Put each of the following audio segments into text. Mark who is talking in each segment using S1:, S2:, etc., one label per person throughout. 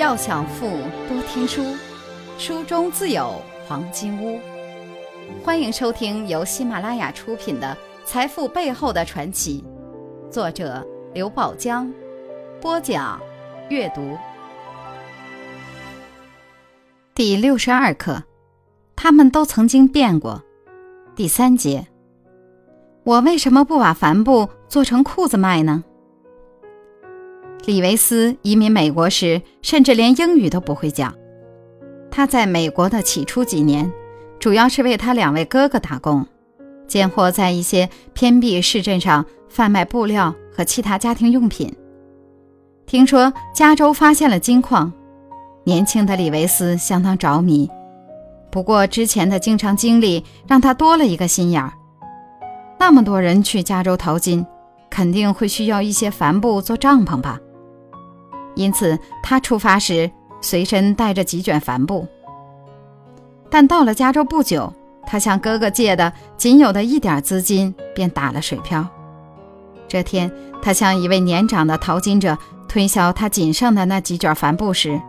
S1: 要想富，多听书，书中自有黄金屋。欢迎收听由喜马拉雅出品的《财富背后的传奇》，作者刘宝江，播讲阅读。第六十二课，他们都曾经变过。第三节，我为什么不把帆布做成裤子卖呢？李维斯移民美国时，甚至连英语都不会讲。他在美国的起初几年，主要是为他两位哥哥打工，拣货在一些偏僻市镇上贩卖布料和其他家庭用品。听说加州发现了金矿，年轻的李维斯相当着迷。不过之前的经常经历让他多了一个心眼儿。那么多人去加州淘金，肯定会需要一些帆布做帐篷吧。因此，他出发时随身带着几卷帆布。但到了加州不久，他向哥哥借的仅有的一点资金便打了水漂。这天，他向一位年长的淘金者推销他仅剩的那几卷帆布时，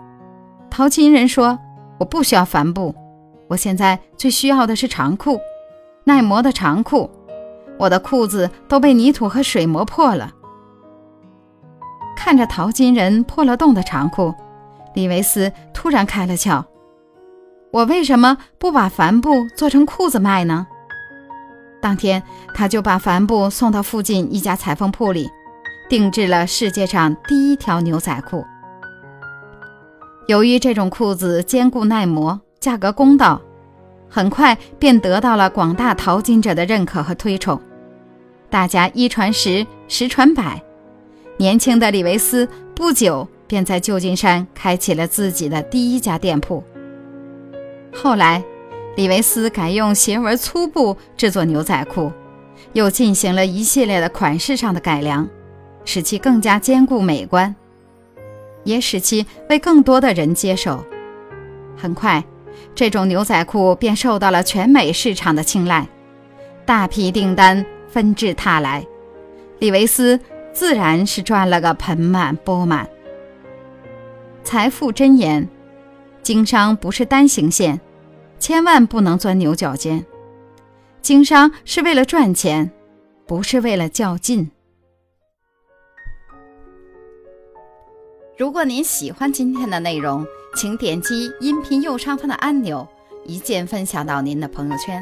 S1: 淘金人说：“我不需要帆布，我现在最需要的是长裤，耐磨的长裤。我的裤子都被泥土和水磨破了。”看着淘金人破了洞的长裤，李维斯突然开了窍：我为什么不把帆布做成裤子卖呢？当天，他就把帆布送到附近一家裁缝铺里，定制了世界上第一条牛仔裤。由于这种裤子坚固耐磨，价格公道，很快便得到了广大淘金者的认可和推崇。大家一传十，十传百。年轻的李维斯不久便在旧金山开启了自己的第一家店铺。后来，李维斯改用斜纹粗布制作牛仔裤，又进行了一系列的款式上的改良，使其更加坚固美观，也使其为更多的人接受。很快，这种牛仔裤便受到了全美市场的青睐，大批订单纷至沓来。李维斯。自然是赚了个盆满钵满。财富箴言：经商不是单行线，千万不能钻牛角尖。经商是为了赚钱，不是为了较劲。如果您喜欢今天的内容，请点击音频右上方的按钮，一键分享到您的朋友圈。